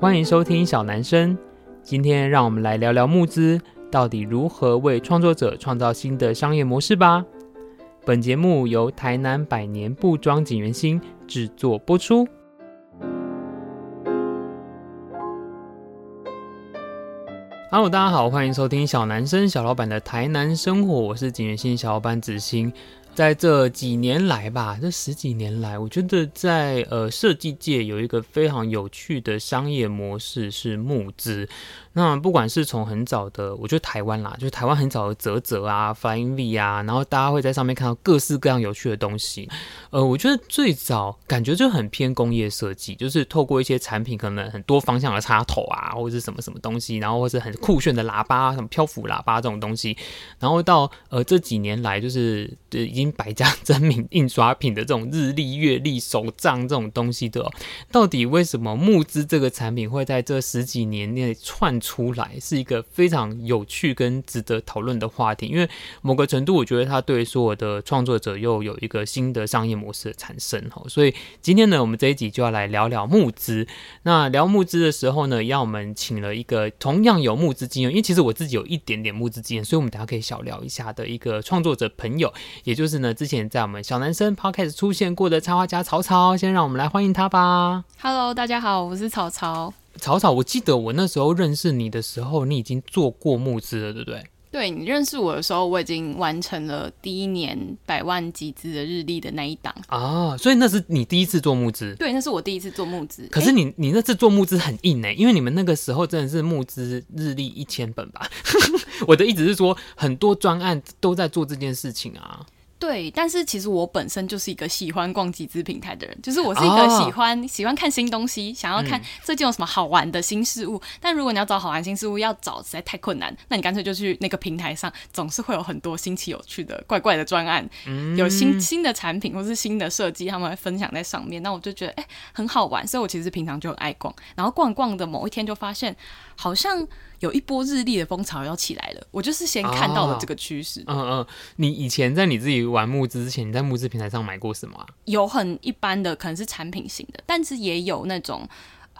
欢迎收听小男生。今天让我们来聊聊募资到底如何为创作者创造新的商业模式吧。本节目由台南百年布庄锦源兴制作播出。Hello，大家好，欢迎收听小男生小老板的台南生活，我是景元兴小老板子兴。在这几年来吧，这十几年来，我觉得在呃设计界有一个非常有趣的商业模式是募资。那不管是从很早的，我觉得台湾啦，就是台湾很早的泽泽啊、Flying V 啊，然后大家会在上面看到各式各样有趣的东西。呃，我觉得最早感觉就很偏工业设计，就是透过一些产品，可能很多方向的插头啊，或者是什么什么东西，然后或是很酷炫的喇叭啊，什么漂浮喇叭这种东西，然后到呃这几年来，就是已经百家 争鸣印刷品的这种日历、月历、手账这种东西的，到底为什么募资这个产品会在这十几年内窜出来，是一个非常有趣跟值得讨论的话题。因为某个程度，我觉得它对所有的创作者又有一个新的商业模式的产生。哈，所以今天呢，我们这一集就要来聊聊募资。那聊募资的时候呢，让我们请了一个同样有募资经验，因为其实我自己有一点点募资经验，所以我们等下可以小聊一下的一个创作者朋友，也就是呢之前在我们小男生 Podcast 出现过的插画家曹操。先让我们来欢迎他吧。Hello，大家好，我是曹操。曹操，我记得我那时候认识你的时候，你已经做过募资了，对不对？对，你认识我的时候，我已经完成了第一年百万集资的日历的那一档啊，所以那是你第一次做募资？对，那是我第一次做募资。可是你你那次做募资很硬哎，因为你们那个时候真的是募资日历一千本吧？我的意思是说，很多专案都在做这件事情啊。对，但是其实我本身就是一个喜欢逛集资平台的人，就是我是一个喜欢、哦、喜欢看新东西，想要看最近有什么好玩的新事物。嗯、但如果你要找好玩新事物，要找实在太困难，那你干脆就去那个平台上，总是会有很多新奇有趣的、怪怪的专案，嗯、有新新的产品或是新的设计，他们会分享在上面。那我就觉得哎，很好玩，所以我其实平常就很爱逛。然后逛逛的某一天就发现，好像。有一波日历的风潮要起来了，我就是先看到了这个趋势。嗯嗯，你以前在你自己玩募资之前，你在募资平台上买过什么啊？有很一般的，可能是产品型的，但是也有那种。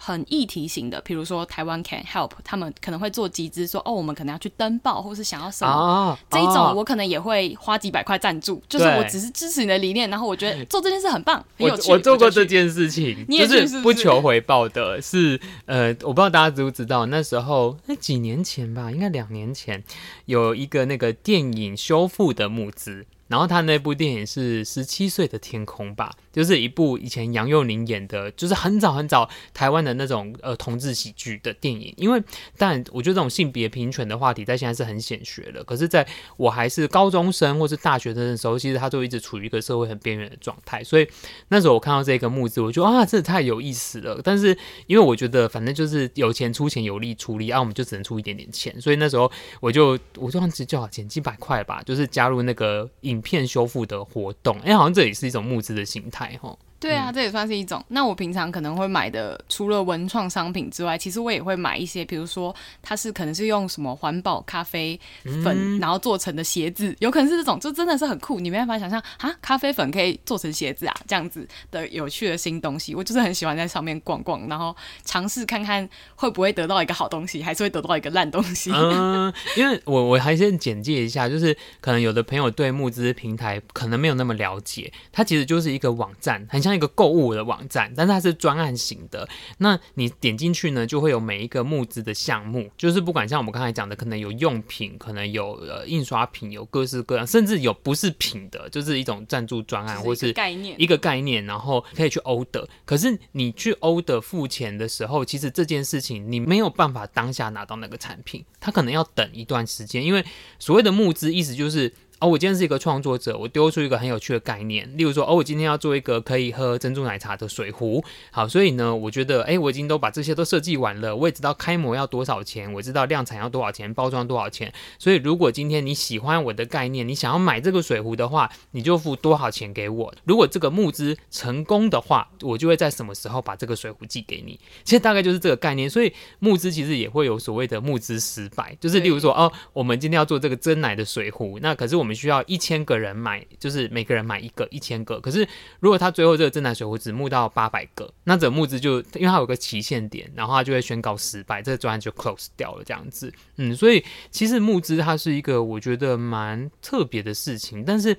很议题型的，比如说台湾 Can Help，他们可能会做集资，说哦，我们可能要去登报，或是想要什么、啊、这一种，我可能也会花几百块赞助，就是我只是支持你的理念，然后我觉得做这件事很棒，很有趣。我我做过这件事情，你也是，就是不求回报的，是呃，我不知道大家知不知道，那时候那几年前吧，应该两年前，有一个那个电影修复的募资。然后他那部电影是《十七岁的天空》吧，就是一部以前杨佑宁演的，就是很早很早台湾的那种呃同志喜剧的电影。因为，但我觉得这种性别平权的话题在现在是很显学的。可是，在我还是高中生或是大学生的时候，其实他就一直处于一个社会很边缘的状态。所以那时候我看到这个募资，我觉得啊，这太有意思了。但是因为我觉得反正就是有钱出钱，有力出力啊，我们就只能出一点点钱。所以那时候我就我就忘记多少钱，几百块吧，就是加入那个影。片修复的活动，哎、好像这也是一种募资的形态，哈。对啊，这也算是一种。那我平常可能会买的，除了文创商品之外，其实我也会买一些，比如说它是可能是用什么环保咖啡粉，嗯、然后做成的鞋子，有可能是这种，就真的是很酷，你没办法想象啊，咖啡粉可以做成鞋子啊，这样子的有趣的新东西，我就是很喜欢在上面逛逛，然后尝试看看会不会得到一个好东西，还是会得到一个烂东西。嗯，因为我我还先简介一下，就是可能有的朋友对募资平台可能没有那么了解，它其实就是一个网站，很像。像一个购物的网站，但是它是专案型的。那你点进去呢，就会有每一个募资的项目，就是不管像我们刚才讲的，可能有用品，可能有呃印刷品，有各式各样，甚至有不是品的，就是一种赞助专案，或是概念一个概念，然后可以去 order。可是你去 order 付钱的时候，其实这件事情你没有办法当下拿到那个产品，它可能要等一段时间，因为所谓的募资意思就是。哦，我今天是一个创作者，我丢出一个很有趣的概念，例如说，哦，我今天要做一个可以喝珍珠奶茶的水壶，好，所以呢，我觉得，哎，我已经都把这些都设计完了，我也知道开模要多少钱，我知道量产要多少钱，包装多少钱，所以如果今天你喜欢我的概念，你想要买这个水壶的话，你就付多少钱给我。如果这个募资成功的话，我就会在什么时候把这个水壶寄给你。其实大概就是这个概念，所以募资其实也会有所谓的募资失败，就是例如说，哦，我们今天要做这个真奶的水壶，那可是我们。们需要一千个人买，就是每个人买一个一千个。可是如果他最后这个正南水壶只募到八百个，那这个募资就因为它有个期限点，然后他就会宣告失败，这个专案就 close 掉了这样子。嗯，所以其实募资它是一个我觉得蛮特别的事情，但是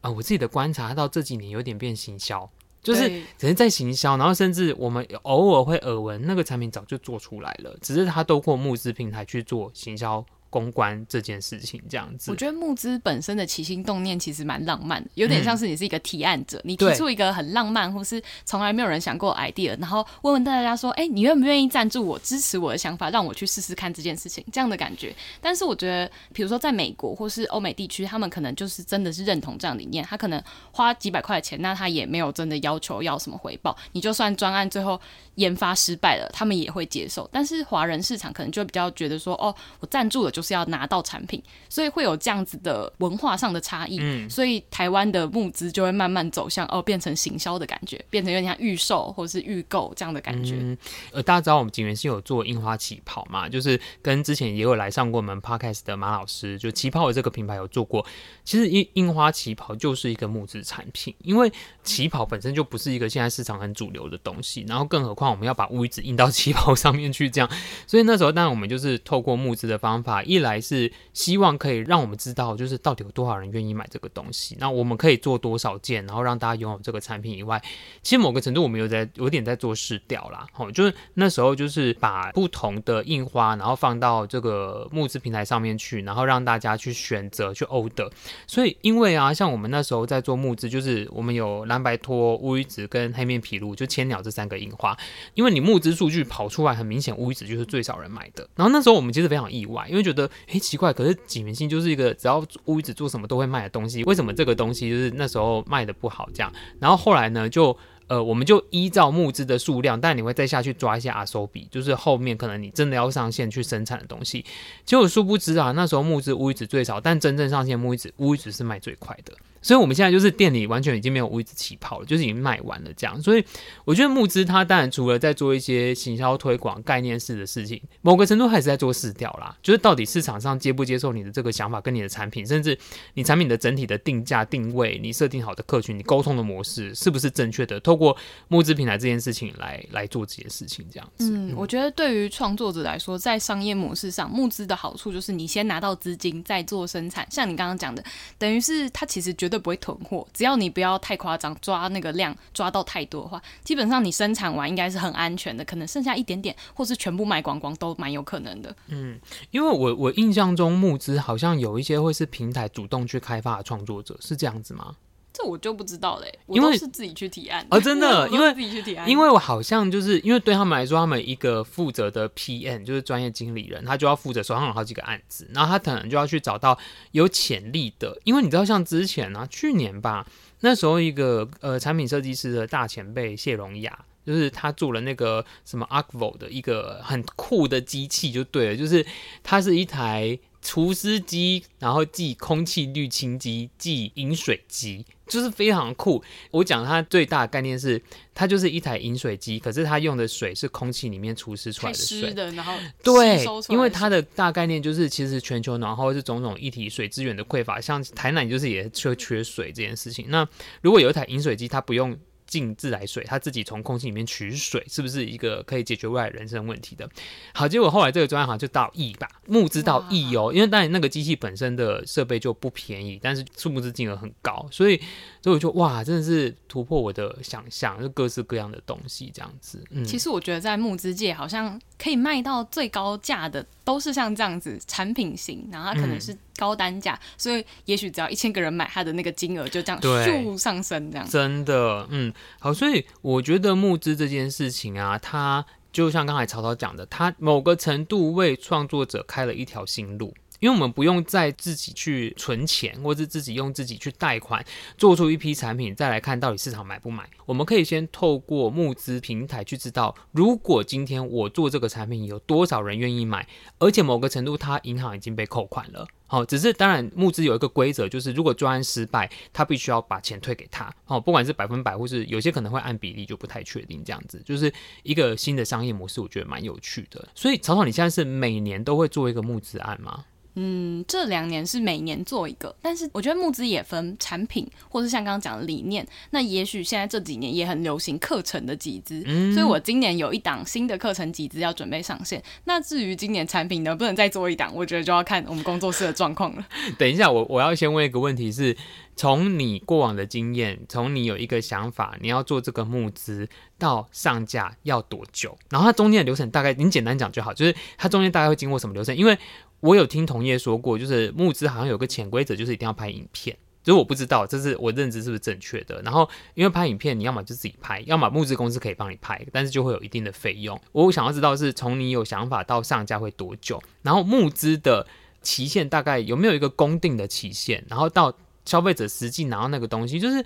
啊、呃，我自己的观察到这几年有点变行销。就是只是在行销，然后甚至我们偶尔会耳闻那个产品早就做出来了，只是它透过募资平台去做行销。公关这件事情这样子，我觉得募资本身的起心动念其实蛮浪漫的，有点像是你是一个提案者，嗯、你提出一个很浪漫或是从来没有人想过 idea，然后问问大家说，哎、欸，你愿不愿意赞助我，支持我的想法，让我去试试看这件事情，这样的感觉。但是我觉得，比如说在美国或是欧美地区，他们可能就是真的是认同这样的理念，他可能花几百块钱，那他也没有真的要求要什么回报，你就算专案最后研发失败了，他们也会接受。但是华人市场可能就比较觉得说，哦，我赞助了就是要拿到产品，所以会有这样子的文化上的差异。嗯，所以台湾的募资就会慢慢走向哦，变成行销的感觉，变成有点像预售或者是预购这样的感觉。嗯，呃，大家知道我们景元是有做印花旗袍嘛？就是跟之前也有来上过我们 podcast 的马老师，就旗袍的这个品牌有做过。其实印印花旗袍就是一个募资产品，因为旗袍本身就不是一个现在市场很主流的东西，然后更何况我们要把乌鱼子印到旗袍上面去，这样，所以那时候当然我们就是透过募资的方法，一来是希望可以让我们知道，就是到底有多少人愿意买这个东西，那我们可以做多少件，然后让大家拥有这个产品以外，其实某个程度我们有在有点在做试调啦，吼，就是那时候就是把不同的印花，然后放到这个募资平台上面去，然后让大家去选择去 order。所以因为啊，像我们那时候在做募资，就是我们有蓝白托、乌鱼子跟黑面皮鹿，就千鸟这三个印花，因为你募资数据跑出来，很明显乌鱼子就是最少人买的。然后那时候我们其实非常意外，因为觉得诶奇怪，可是几明星就是一个只要乌鱼子做什么都会卖的东西，为什么这个东西就是那时候卖的不好这样？然后后来呢，就呃我们就依照募资的数量，但你会再下去抓一些阿收比，就是后面可能你真的要上线去生产的东西。结果殊不知啊，那时候募资乌鱼子最少，但真正上线乌鱼子乌鱼子是卖最快的。所以，我们现在就是店里完全已经没有乌鱼子旗袍了，就是已经卖完了这样。所以，我觉得募资它当然除了在做一些行销推广、概念式的事情，某个程度还是在做市调啦。就是到底市场上接不接受你的这个想法，跟你的产品，甚至你产品的整体的定价定位，你设定好的客群，你沟通的模式是不是正确的？透过募资平台这件事情来来做这些事情，这样子。嗯，我觉得对于创作者来说，在商业模式上，募资的好处就是你先拿到资金，再做生产。像你刚刚讲的，等于是他其实绝对。会不会囤货，只要你不要太夸张，抓那个量抓到太多的话，基本上你生产完应该是很安全的，可能剩下一点点，或是全部卖光光都蛮有可能的。嗯，因为我我印象中募资好像有一些会是平台主动去开发的创作者，是这样子吗？这我就不知道嘞，因为是自己去提案啊，真的，因为自己去提案，因为我好像就是因为对他们来说，他们一个负责的 PM 就是专业经理人，他就要负责手上有好几个案子，然后他可能就要去找到有潜力的，因为你知道，像之前呢、啊，去年吧，那时候一个呃产品设计师的大前辈谢荣雅，就是他做了那个什么 Arcvo 的一个很酷的机器，就对了，就是它是一台。除湿机，然后继空气滤清机，继饮水机，就是非常酷。我讲它最大的概念是，它就是一台饮水机，可是它用的水是空气里面除湿出来的水。的，然后对，因为它的大概念就是，其实全球暖化是种种一体水资源的匮乏，像台南就是也缺缺水这件事情。那如果有一台饮水机，它不用。进自来水，它自己从空气里面取水，是不是一个可以解决未来人生问题的？好，结果后来这个专案好像就到亿吧，募资到亿哦，因为当然那个机器本身的设备就不便宜，但是数目资金额很高，所以所以我就哇，真的是突破我的想象，就各式各样的东西这样子。嗯，其实我觉得在募资界好像可以卖到最高价的都是像这样子产品型，然后它可能是。高单价，所以也许只要一千个人买，它的那个金额就这样咻上升，这样真的，嗯，好，所以我觉得募资这件事情啊，它就像刚才曹操讲的，他某个程度为创作者开了一条新路。因为我们不用再自己去存钱，或是自己用自己去贷款做出一批产品，再来看到底市场买不买。我们可以先透过募资平台去知道，如果今天我做这个产品有多少人愿意买，而且某个程度它银行已经被扣款了。好，只是当然募资有一个规则，就是如果专案失败，他必须要把钱退给他。好，不管是百分百，或是有些可能会按比例，就不太确定。这样子就是一个新的商业模式，我觉得蛮有趣的。所以曹总，你现在是每年都会做一个募资案吗？嗯，这两年是每年做一个，但是我觉得募资也分产品，或是像刚刚讲的理念。那也许现在这几年也很流行课程的集资，嗯、所以我今年有一档新的课程集资要准备上线。那至于今年产品能不能再做一档，我觉得就要看我们工作室的状况了。等一下，我我要先问一个问题是：是从你过往的经验，从你有一个想法，你要做这个募资到上架要多久？然后它中间的流程大概，你简单讲就好，就是它中间大概会经过什么流程？因为我有听同业说过，就是募资好像有个潜规则，就是一定要拍影片。就是我不知道，这是我认知是不是正确的。然后，因为拍影片，你要么就自己拍，要么募资公司可以帮你拍，但是就会有一定的费用。我想要知道是从你有想法到上架会多久，然后募资的期限大概有没有一个公定的期限，然后到消费者实际拿到那个东西，就是。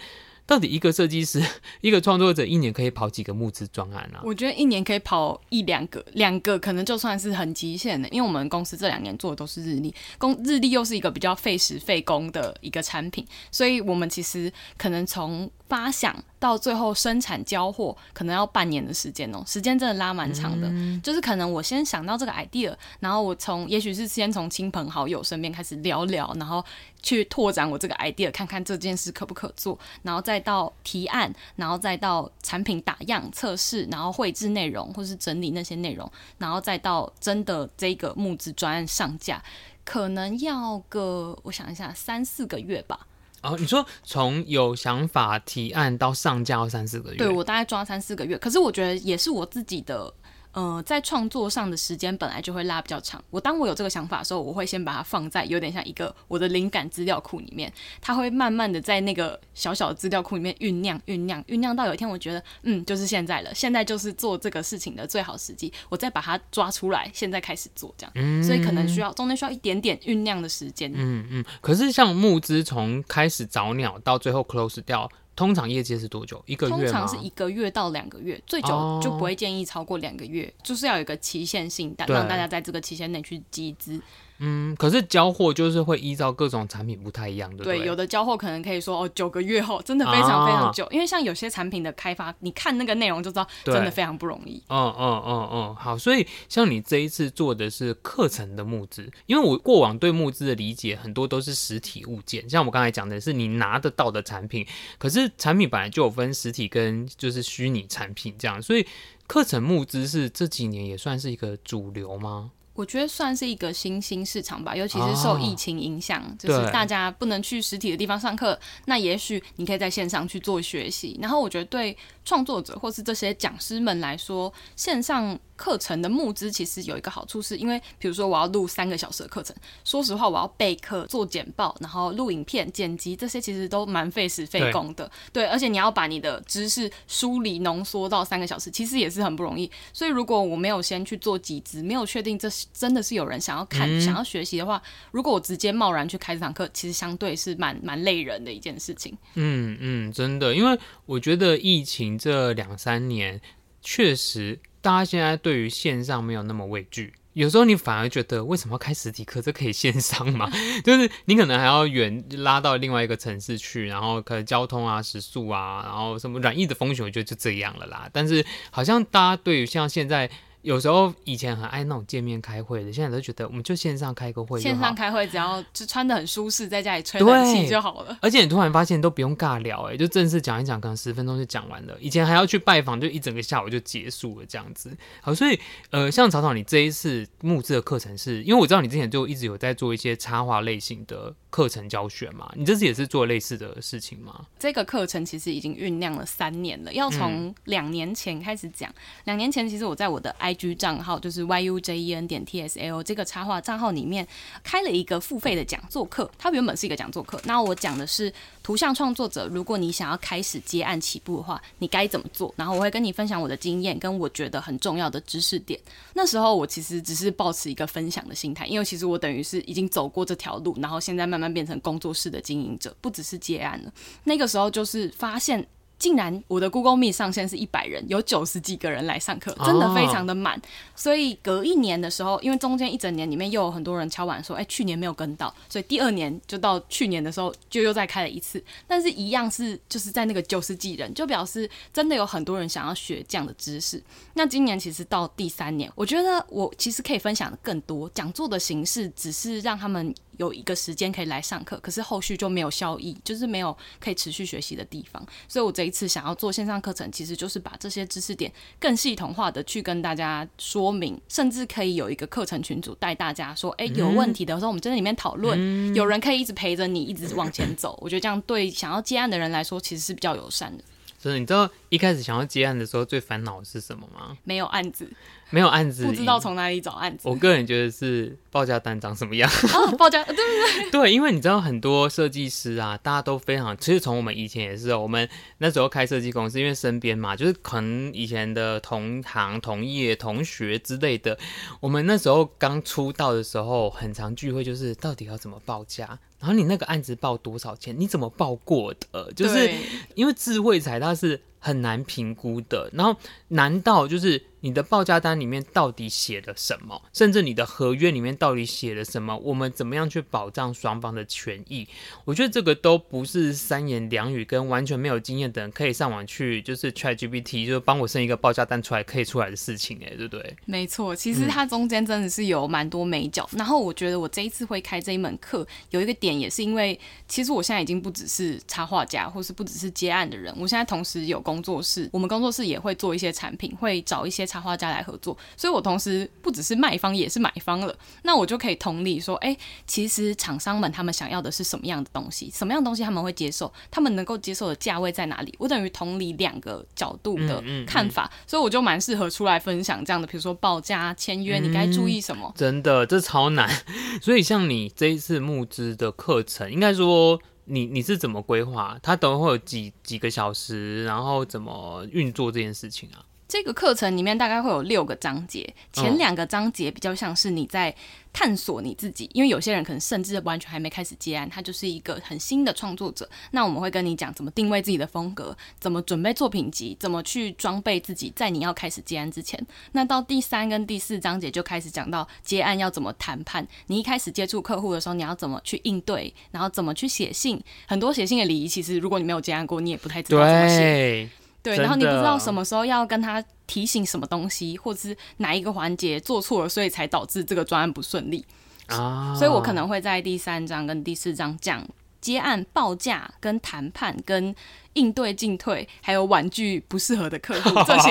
到底一个设计师、一个创作者一年可以跑几个募资专案啊？我觉得一年可以跑一两个，两个可能就算是很极限的。因为我们公司这两年做的都是日历，工日历又是一个比较费时费工的一个产品，所以我们其实可能从发想到最后生产交货，可能要半年的时间哦，时间真的拉蛮长的。嗯、就是可能我先想到这个 idea，然后我从也许是先从亲朋好友身边开始聊聊，然后去拓展我这个 idea，看看这件事可不可做，然后再到提案，然后再到产品打样测试，然后绘制内容或是整理那些内容，然后再到真的这个募资专案上架，可能要个我想一下三四个月吧。哦，你说从有想法提案到上架要三四个月？对，我大概抓三四个月，可是我觉得也是我自己的。呃，在创作上的时间本来就会拉比较长。我当我有这个想法的时候，我会先把它放在有点像一个我的灵感资料库里面，它会慢慢的在那个小小的资料库里面酝酿、酝酿、酝酿到有一天，我觉得嗯，就是现在了，现在就是做这个事情的最好时机，我再把它抓出来，现在开始做这样。嗯，所以可能需要中间需要一点点酝酿的时间。嗯嗯。可是像募资从开始找鸟到最后 close 掉。通常业绩是多久？一个月？通常是一个月到两个月，最久就不会建议超过两个月，哦、就是要有一个期限性，让大家在这个期限内去集资。嗯，可是交货就是会依照各种产品不太一样的。对，对，有的交货可能可以说哦，九个月后，真的非常非常久。啊、因为像有些产品的开发，你看那个内容就知道，真的非常不容易。嗯嗯嗯嗯，好，所以像你这一次做的是课程的募资，因为我过往对募资的理解很多都是实体物件，像我刚才讲的是你拿得到的产品，可是产品本来就有分实体跟就是虚拟产品这样，所以课程募资是这几年也算是一个主流吗？我觉得算是一个新兴市场吧，尤其是受疫情影响，哦、就是大家不能去实体的地方上课，那也许你可以在线上去做学习。然后我觉得对创作者或是这些讲师们来说，线上。课程的募资其实有一个好处，是因为比如说我要录三个小时的课程，说实话我要备课、做简报，然后录影片、剪辑这些，其实都蛮费时费工的。对，而且你要把你的知识梳理浓缩到三个小时，其实也是很不容易。所以如果我没有先去做集资，没有确定这真的是有人想要看、嗯、想要学习的话，如果我直接贸然去开这堂课，其实相对是蛮蛮累人的一件事情。嗯嗯，真的，因为我觉得疫情这两三年确实。大家现在对于线上没有那么畏惧，有时候你反而觉得为什么要开实体课？这可以线上嘛？就是你可能还要远拉到另外一个城市去，然后可能交通啊、食宿啊，然后什么软硬的风险，我觉得就这样了啦。但是好像大家对于像现在。有时候以前很爱那种见面开会的，现在都觉得我们就线上开个会。线上开会只要就穿的很舒适，在家里吹冷气就好了。而且你突然发现都不用尬聊，哎，就正式讲一讲，可能十分钟就讲完了。以前还要去拜访，就一整个下午就结束了这样子。好，所以呃，像草草，你这一次募资的课程是，因为我知道你之前就一直有在做一些插画类型的课程教学嘛，你这次也是做类似的事情吗？这个课程其实已经酝酿了三年了，要从两年前开始讲。两、嗯、年前其实我在我的 IG 账号就。是 y u j e n 点 t s l 这个插画账号里面开了一个付费的讲座课，它原本是一个讲座课。那我讲的是图像创作者，如果你想要开始接案起步的话，你该怎么做？然后我会跟你分享我的经验，跟我觉得很重要的知识点。那时候我其实只是抱持一个分享的心态，因为其实我等于是已经走过这条路，然后现在慢慢变成工作室的经营者，不只是接案了。那个时候就是发现。竟然我的 Google Meet 上线是一百人，有九十几个人来上课，真的非常的满。哦、所以隔一年的时候，因为中间一整年里面又有很多人敲碗说，哎，去年没有跟到，所以第二年就到去年的时候就又再开了一次，但是一样是就是在那个九十几人，就表示真的有很多人想要学这样的知识。那今年其实到第三年，我觉得我其实可以分享的更多，讲座的形式只是让他们。有一个时间可以来上课，可是后续就没有效益，就是没有可以持续学习的地方。所以我这一次想要做线上课程，其实就是把这些知识点更系统化的去跟大家说明，甚至可以有一个课程群组带大家说，哎、欸，有问题的时候我们在里面讨论，嗯、有人可以一直陪着你，一直往前走。我觉得这样对想要接案的人来说，其实是比较友善的。所以你知道一开始想要接案的时候最烦恼的是什么吗？没有案子。没有案子，不知道从哪里找案子。我个人觉得是报价单长什么样。哦，报价对对对。对，因为你知道很多设计师啊，大家都非常，其实从我们以前也是，我们那时候开设计公司，因为身边嘛，就是可能以前的同行、同业、同学之类的，我们那时候刚出道的时候，很常聚会，就是到底要怎么报价，然后你那个案子报多少钱，你怎么报过的？就是因为智慧财它是。很难评估的，然后难道就是你的报价单里面到底写了什么？甚至你的合约里面到底写了什么？我们怎么样去保障双方的权益？我觉得这个都不是三言两语跟完全没有经验的人可以上网去就是 ChatGPT 就帮我生一个报价单出来可以出来的事情，哎，对不对？没错，其实它中间真的是有蛮多美角。然后我觉得我这一次会开这一门课，有一个点也是因为，其实我现在已经不只是插画家，或是不只是接案的人，我现在同时有。工作室，我们工作室也会做一些产品，会找一些插画家来合作，所以我同时不只是卖方，也是买方了。那我就可以同理说，哎、欸，其实厂商们他们想要的是什么样的东西，什么样的东西他们会接受，他们能够接受的价位在哪里？我等于同理两个角度的看法，嗯嗯嗯、所以我就蛮适合出来分享这样的，比如说报价、签约，你该注意什么、嗯？真的，这超难。所以像你这一次募资的课程，应该说。你你是怎么规划？它等会有几几个小时，然后怎么运作这件事情啊？这个课程里面大概会有六个章节，前两个章节比较像是你在探索你自己，因为有些人可能甚至完全还没开始接案，他就是一个很新的创作者。那我们会跟你讲怎么定位自己的风格，怎么准备作品集，怎么去装备自己，在你要开始接案之前。那到第三跟第四章节就开始讲到接案要怎么谈判，你一开始接触客户的时候，你要怎么去应对，然后怎么去写信。很多写信的礼仪，其实如果你没有接案过，你也不太知道怎么写。对，然后你不知道什么时候要跟他提醒什么东西，或者是哪一个环节做错了，所以才导致这个专案不顺利啊。所以我可能会在第三章跟第四章讲接案报价、跟谈判、跟应对进退，还有婉拒不适合的客户。这些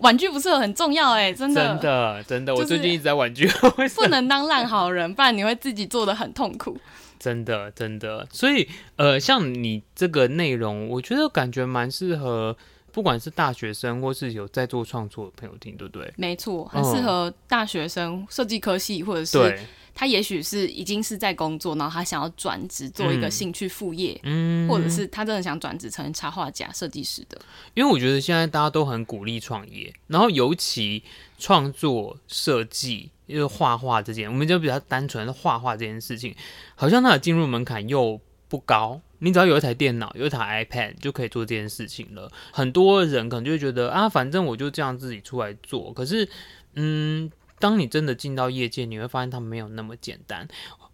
婉拒不适合很重要哎，真的，真的，真的，我最近一直在婉拒，不能当烂好人，不然你会自己做的很痛苦。真的，真的，所以呃，像你这个内容，我觉得感觉蛮适合。不管是大学生或是有在做创作的朋友听，对不对？没错，很适合大学生、设计科系，或者是他也许是已经是在工作，然后他想要转职做一个兴趣副业，嗯，或者是他真的想转职成插画家、设计师的。因为我觉得现在大家都很鼓励创业，然后尤其创作、设计，因为画画这件，我们就比较单纯的画画这件事情，好像它的进入门槛又不高。你只要有一台电脑，有一台 iPad 就可以做这件事情了。很多人可能就会觉得啊，反正我就这样自己出来做。可是，嗯，当你真的进到业界，你会发现它没有那么简单。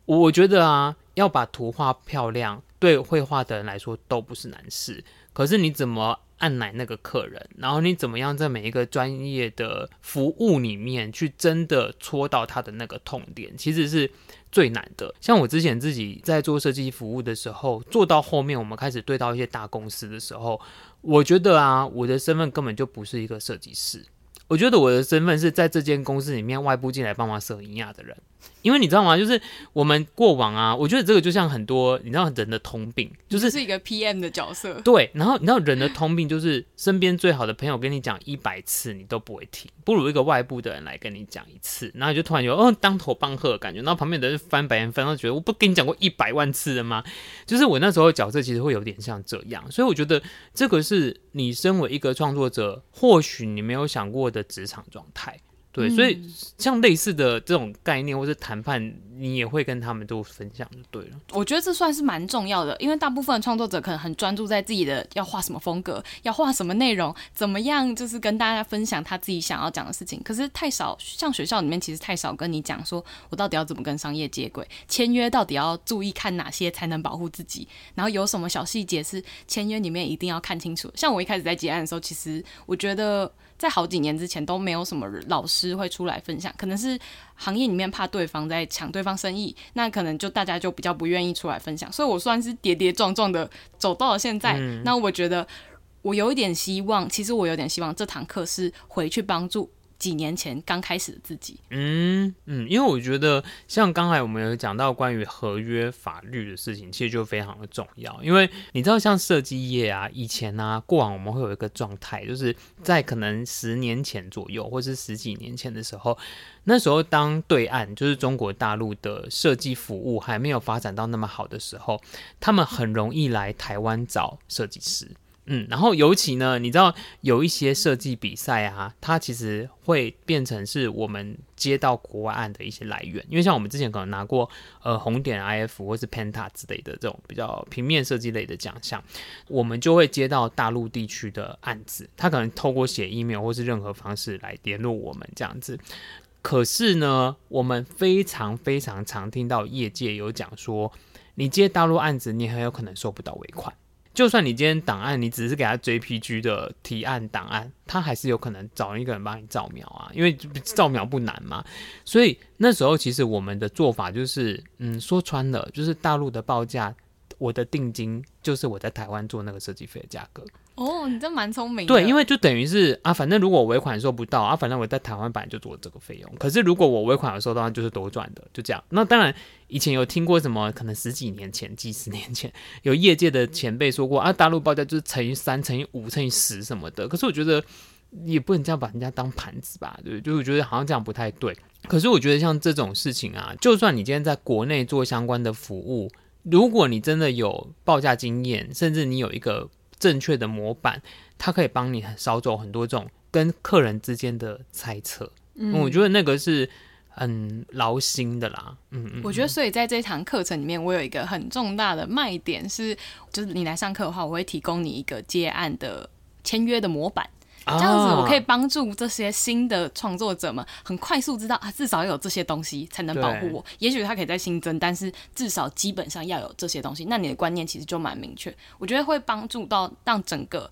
我觉得啊，要把图画漂亮，对绘画的人来说都不是难事。可是你怎么按奶那个客人，然后你怎么样在每一个专业的服务里面去真的戳到他的那个痛点，其实是。最难的，像我之前自己在做设计服务的时候，做到后面我们开始对到一些大公司的时候，我觉得啊，我的身份根本就不是一个设计师，我觉得我的身份是在这间公司里面外部进来帮忙摄影亚的人。因为你知道吗？就是我们过往啊，我觉得这个就像很多你知道人的通病，就是是一个 PM 的角色。对，然后你知道人的通病就是身边最好的朋友跟你讲一百次你都不会听，不如一个外部的人来跟你讲一次，然后你就突然有哦当头棒喝的感觉，然后旁边的人翻白眼翻，到觉得我不跟你讲过一百万次了吗？就是我那时候的角色其实会有点像这样，所以我觉得这个是你身为一个创作者，或许你没有想过的职场状态。对，所以像类似的这种概念或是谈判，你也会跟他们都分享就对了。我觉得这算是蛮重要的，因为大部分的创作者可能很专注在自己的要画什么风格，要画什么内容，怎么样就是跟大家分享他自己想要讲的事情。可是太少，像学校里面其实太少跟你讲说，我到底要怎么跟商业接轨，签约到底要注意看哪些才能保护自己，然后有什么小细节是签约里面一定要看清楚。像我一开始在结案的时候，其实我觉得。在好几年之前都没有什么老师会出来分享，可能是行业里面怕对方在抢对方生意，那可能就大家就比较不愿意出来分享，所以我算是跌跌撞撞的走到了现在。嗯、那我觉得我有一点希望，其实我有点希望这堂课是回去帮助。几年前刚开始的自己，嗯嗯，因为我觉得像刚才我们有讲到关于合约法律的事情，其实就非常的重要。因为你知道，像设计业啊，以前、啊，过往我们会有一个状态，就是在可能十年前左右，或是十几年前的时候，那时候当对岸就是中国大陆的设计服务还没有发展到那么好的时候，他们很容易来台湾找设计师。嗯，然后尤其呢，你知道有一些设计比赛啊，它其实会变成是我们接到国外案的一些来源，因为像我们之前可能拿过呃红点 IF 或是 Penta 之类的这种比较平面设计类的奖项，我们就会接到大陆地区的案子，他可能透过写 email 或是任何方式来联络我们这样子。可是呢，我们非常非常常听到业界有讲说，你接大陆案子，你很有可能收不到尾款。就算你今天档案，你只是给他 JPG 的提案档案，他还是有可能找一个人帮你照描啊，因为照描不难嘛。所以那时候其实我们的做法就是，嗯，说穿了就是大陆的报价，我的定金就是我在台湾做那个设计费的价格。哦，你真蛮聪明。对，因为就等于是啊，反正如果尾款收不到啊，反正我在台湾本来就做这个费用。可是如果我尾款有收到，就是多赚的，就这样。那当然，以前有听过什么，可能十几年前、几十年前有业界的前辈说过啊，大陆报价就是乘以三、乘以五、乘以十什么的。可是我觉得也不能这样把人家当盘子吧，对，就是我觉得好像这样不太对。可是我觉得像这种事情啊，就算你今天在国内做相关的服务，如果你真的有报价经验，甚至你有一个。正确的模板，它可以帮你少走很多这种跟客人之间的猜测。嗯，我觉得那个是很劳心的啦。嗯嗯，我觉得所以在这堂课程里面，我有一个很重大的卖点是，就是你来上课的话，我会提供你一个接案的签约的模板。这样子，我可以帮助这些新的创作者们很快速知道啊，至少要有这些东西才能保护我。也许他可以再新增，但是至少基本上要有这些东西。那你的观念其实就蛮明确，我觉得会帮助到让整个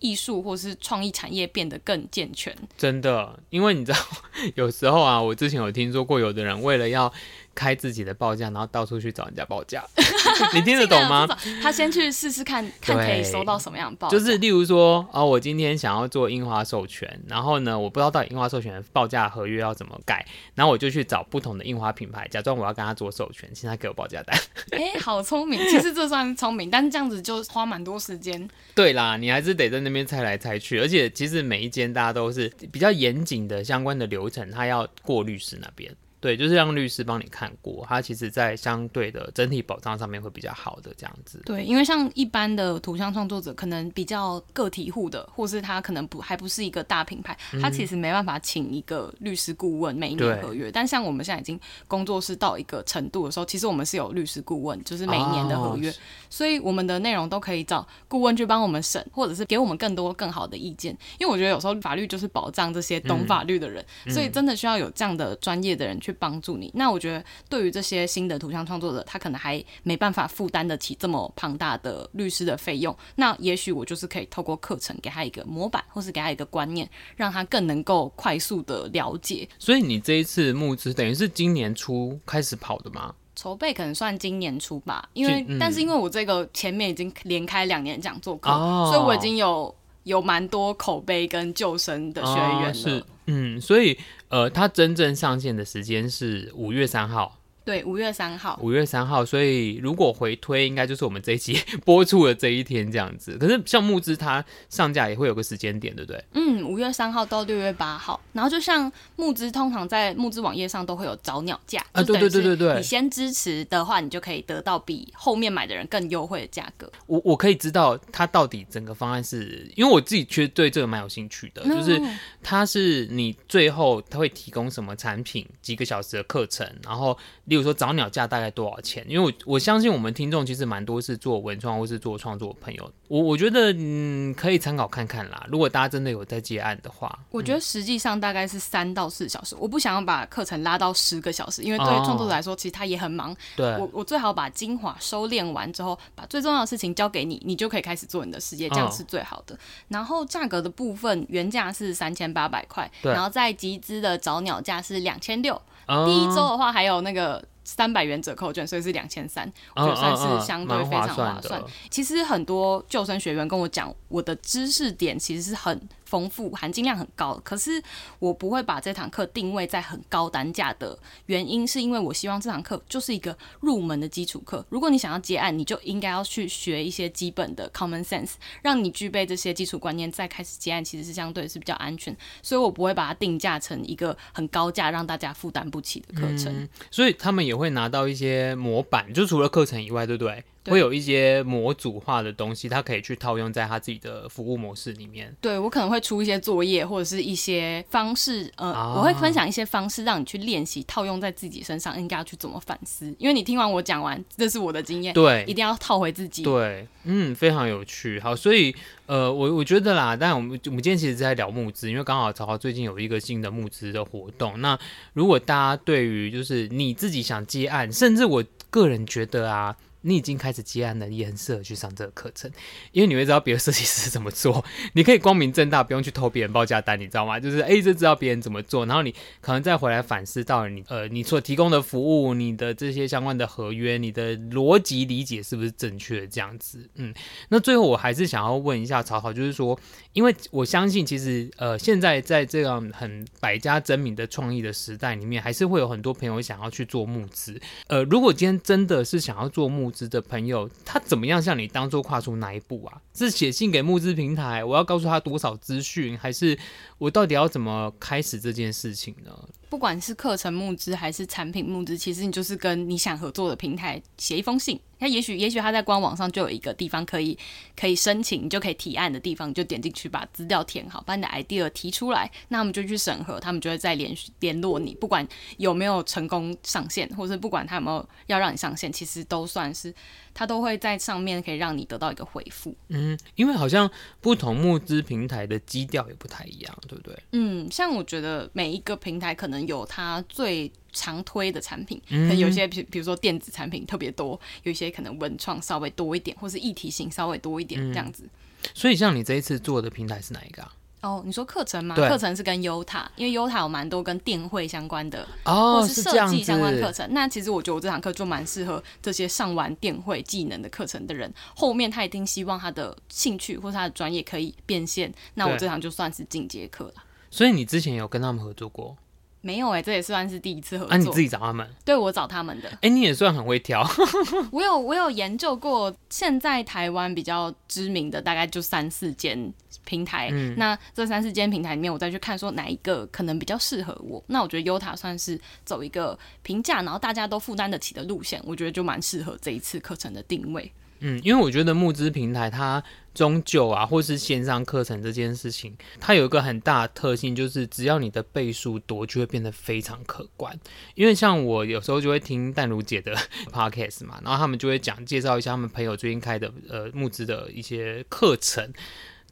艺术或是创意产业变得更健全。真的，因为你知道，有时候啊，我之前有听说过，有的人为了要。开自己的报价，然后到处去找人家报价，你听得懂吗？他先去试试看看可以收到什么样的报价。就是例如说，啊、哦，我今天想要做印花授权，然后呢，我不知道到底印花授权的报价合约要怎么改，然后我就去找不同的印花品牌，假装我要跟他做授权，请他给我报价单。哎、欸，好聪明！其实这算是聪明，但是这样子就花蛮多时间。对啦，你还是得在那边猜来猜去，而且其实每一间大家都是比较严谨的相关的流程，他要过律师那边。对，就是让律师帮你看过，他其实在相对的整体保障上面会比较好的这样子。对，因为像一般的图像创作者，可能比较个体户的，或是他可能不还不是一个大品牌，他其实没办法请一个律师顾问每一年合约。但像我们现在已经工作室到一个程度的时候，其实我们是有律师顾问，就是每一年的合约，哦、所以我们的内容都可以找顾问去帮我们审，或者是给我们更多更好的意见。因为我觉得有时候法律就是保障这些懂法律的人，嗯、所以真的需要有这样的专业的人去帮助你。那我觉得，对于这些新的图像创作者，他可能还没办法负担得起这么庞大的律师的费用。那也许我就是可以透过课程给他一个模板，或是给他一个观念，让他更能够快速的了解。所以你这一次募资等于是今年初开始跑的吗？筹备可能算今年初吧，因为、嗯、但是因为我这个前面已经连开两年讲座课，哦、所以我已经有。有蛮多口碑跟救生的学员了。嗯，所以呃，它真正上线的时间是五月三号，对，五月三号。五月三号，所以如果回推，应该就是我们这一期 播出的这一天这样子。可是像募资，它上架也会有个时间点，对不对？嗯，五月三号到六月八号。然后就像募资，通常在募资网页上都会有早鸟价啊，对对对对对。你先支持的话，你就可以得到比后面买的人更优惠的价格。我我可以知道它到底整个方案是，因为我自己其实对这个蛮有兴趣的，嗯、就是它是你最后它会提供什么产品，几个小时的课程，然后。例如说早鸟价大概多少钱？因为我我相信我们听众其实蛮多是做文创或是做创作的朋友，我我觉得嗯可以参考看看啦。如果大家真的有在接案的话，我觉得实际上大概是三到四小时。我不想要把课程拉到十个小时，因为对创作者来说，其实他也很忙。对，我我最好把精华收敛完之后，把最重要的事情交给你，你就可以开始做你的事业，这样是最好的。然后价格的部分，原价是三千八百块，然后在集资的早鸟价是两千六。第一周的话，还有那个三百元折扣券，所以是两千三，我觉得算是相对非常划算。算其实很多救生学员跟我讲，我的知识点其实是很。丰富含金量很高，可是我不会把这堂课定位在很高单价的原因，是因为我希望这堂课就是一个入门的基础课。如果你想要接案，你就应该要去学一些基本的 common sense，让你具备这些基础观念，再开始接案，其实是相对是比较安全。所以我不会把它定价成一个很高价，让大家负担不起的课程。所以他们也会拿到一些模板，就除了课程以外，对不对？会有一些模组化的东西，他可以去套用在他自己的服务模式里面。对，我可能会出一些作业或者是一些方式，呃，啊、我会分享一些方式让你去练习，套用在自己身上，应该要去怎么反思。因为你听完我讲完，这是我的经验，对，一定要套回自己。对，嗯，非常有趣。好，所以呃，我我觉得啦，但我们我们今天其实是在聊募资，因为刚好曹豪最近有一个新的募资的活动。那如果大家对于就是你自己想接案，甚至我个人觉得啊。你已经开始接案了，也很适合去上这个课程，因为你会知道别的设计师怎么做，你可以光明正大，不用去偷别人报价单，你知道吗？就是哎，就知道别人怎么做，然后你可能再回来反思到你呃，你所提供的服务，你的这些相关的合约，你的逻辑理解是不是正确的这样子？嗯，那最后我还是想要问一下曹豪，就是说，因为我相信其实呃，现在在这样很百家争鸣的创意的时代里面，还是会有很多朋友想要去做募资。呃，如果今天真的是想要做募资的朋友，他怎么样向你当做跨出哪一步啊？是写信给募资平台，我要告诉他多少资讯，还是我到底要怎么开始这件事情呢？不管是课程募资还是产品募资，其实你就是跟你想合作的平台写一封信。他也许，也许他在官网上就有一个地方可以可以申请，你就可以提案的地方，你就点进去把资料填好，把你的 idea 提出来，那他们就去审核，他们就会再联联络你，不管有没有成功上线，或者不管他有没有要让你上线，其实都算是他都会在上面可以让你得到一个回复。嗯，因为好像不同募资平台的基调也不太一样，对不对？嗯，像我觉得每一个平台可能有它最。常推的产品，可能有些比比如说电子产品特别多，有一些可能文创稍微多一点，或是议题性稍微多一点这样子。所以像你这一次做的平台是哪一个啊？哦，你说课程吗？课程是跟优塔，因为优塔有蛮多跟电绘相关的，哦，或是设计相关课程。那其实我觉得我这堂课就蛮适合这些上完电绘技能的课程的人，后面他一定希望他的兴趣或是他的专业可以变现。那我这堂就算是进阶课了。所以你之前有跟他们合作过？没有哎、欸，这也算是第一次合作。那、啊、你自己找他们？对，我找他们的。哎、欸，你也算很会挑。我有我有研究过，现在台湾比较知名的大概就三四间平台。嗯、那这三四间平台里面，我再去看说哪一个可能比较适合我。那我觉得优塔算是走一个平价，然后大家都负担得起的路线，我觉得就蛮适合这一次课程的定位。嗯，因为我觉得募资平台它终究啊，或是线上课程这件事情，它有一个很大的特性，就是只要你的倍数多，就会变得非常可观。因为像我有时候就会听淡如姐的 podcast 嘛，然后他们就会讲介绍一下他们朋友最近开的呃募资的一些课程，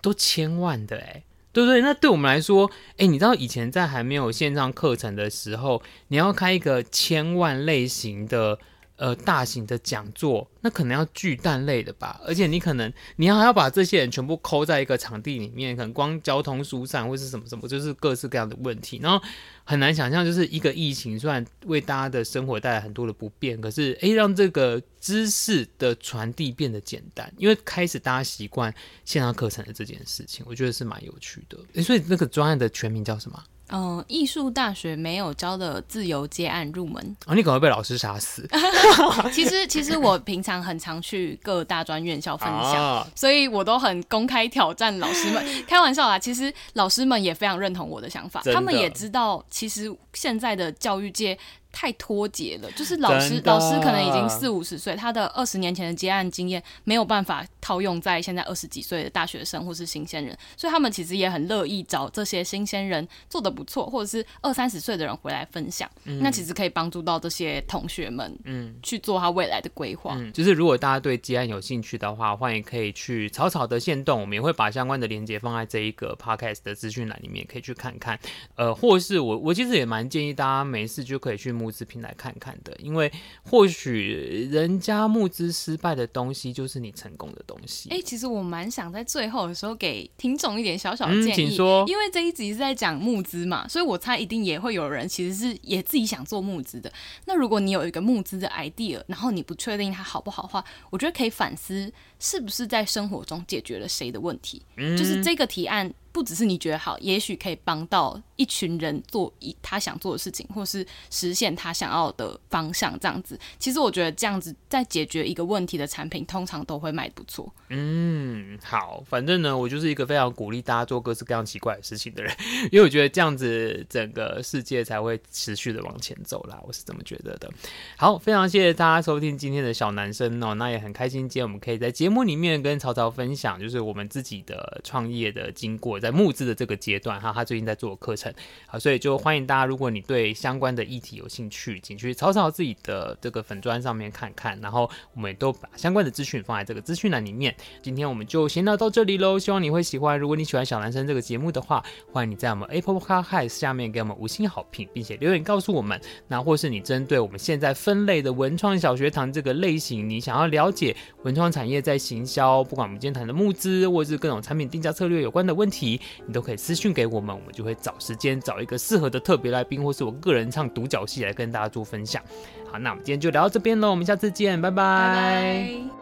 都千万的诶，对不对？那对我们来说，诶，你知道以前在还没有线上课程的时候，你要开一个千万类型的。呃，大型的讲座，那可能要巨蛋类的吧，而且你可能你还要把这些人全部抠在一个场地里面，可能光交通疏散或是什么什么，就是各式各样的问题，然后很难想象，就是一个疫情虽然为大家的生活带来很多的不便，可是诶，让这个知识的传递变得简单，因为开始大家习惯线上课程的这件事情，我觉得是蛮有趣的。诶，所以那个专案的全名叫什么？嗯，艺术大学没有教的自由接案入门。哦，你可能会被老师杀死。其实，其实我平常很常去各大专院校分享，啊、所以我都很公开挑战老师们。开玩笑啦，其实老师们也非常认同我的想法，他们也知道，其实现在的教育界。太脱节了，就是老师老师可能已经四五十岁，他的二十年前的接案经验没有办法套用在现在二十几岁的大学生或是新鲜人，所以他们其实也很乐意找这些新鲜人做的不错，或者是二三十岁的人回来分享。嗯、那其实可以帮助到这些同学们，嗯，去做他未来的规划、嗯。就是如果大家对接案有兴趣的话，欢迎可以去草草的线动，我们也会把相关的链接放在这一个 podcast 的资讯栏里面，可以去看看。呃，或是我我其实也蛮建议大家没事就可以去。募资平台看看的，因为或许人家募资失败的东西，就是你成功的东西。哎、欸，其实我蛮想在最后的时候给听众一点小小的建议，嗯、请说。因为这一集是在讲募资嘛，所以我猜一定也会有人其实是也自己想做募资的。那如果你有一个募资的 idea，然后你不确定它好不好的话，我觉得可以反思是不是在生活中解决了谁的问题，嗯、就是这个提案。不只是你觉得好，也许可以帮到一群人做一他想做的事情，或是实现他想要的方向。这样子，其实我觉得这样子在解决一个问题的产品，通常都会卖不错。嗯，好，反正呢，我就是一个非常鼓励大家做各式各样奇怪的事情的人，因为我觉得这样子整个世界才会持续的往前走啦。我是这么觉得的。好，非常谢谢大家收听今天的小男生哦，那也很开心，今天我们可以在节目里面跟曹操分享，就是我们自己的创业的经过。在募资的这个阶段哈，他最近在做课程，好，所以就欢迎大家，如果你对相关的议题有兴趣，请去曹操自己的这个粉砖上面看看，然后我们也都把相关的资讯放在这个资讯栏里面。今天我们就先聊到这里喽，希望你会喜欢。如果你喜欢小男生这个节目的话，欢迎你在我们 Apple Podcast 下面给我们五星好评，并且留言告诉我们。那或是你针对我们现在分类的文创小学堂这个类型，你想要了解文创产业在行销，不管我们今天谈的募资或者是各种产品定价策略有关的问题。你都可以私讯给我们，我们就会找时间找一个适合的特别来宾，或是我个人唱独角戏来跟大家做分享。好，那我们今天就聊到这边喽，我们下次见，拜拜。